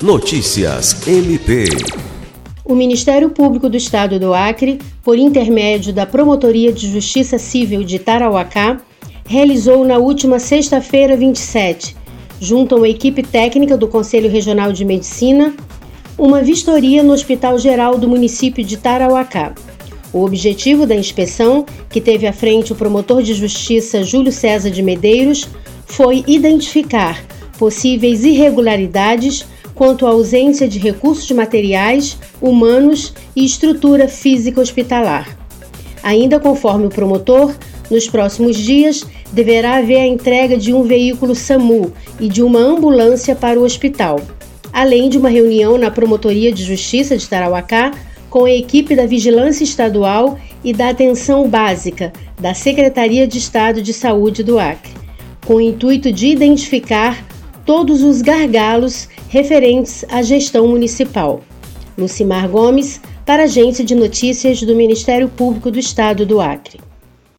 Notícias MP. O Ministério Público do Estado do Acre, por intermédio da Promotoria de Justiça Civil de Tarauacá, realizou na última sexta-feira, 27, junto a uma equipe técnica do Conselho Regional de Medicina, uma vistoria no Hospital Geral do município de Tarauacá. O objetivo da inspeção, que teve à frente o promotor de justiça Júlio César de Medeiros, foi identificar possíveis irregularidades quanto à ausência de recursos materiais, humanos e estrutura física hospitalar. Ainda conforme o promotor, nos próximos dias deverá haver a entrega de um veículo SAMU e de uma ambulância para o hospital, além de uma reunião na Promotoria de Justiça de Tarauacá com a equipe da Vigilância Estadual e da Atenção Básica da Secretaria de Estado de Saúde do Acre, com o intuito de identificar todos os gargalos referentes à gestão municipal. Lucimar Gomes, para a Agência de Notícias do Ministério Público do Estado do Acre.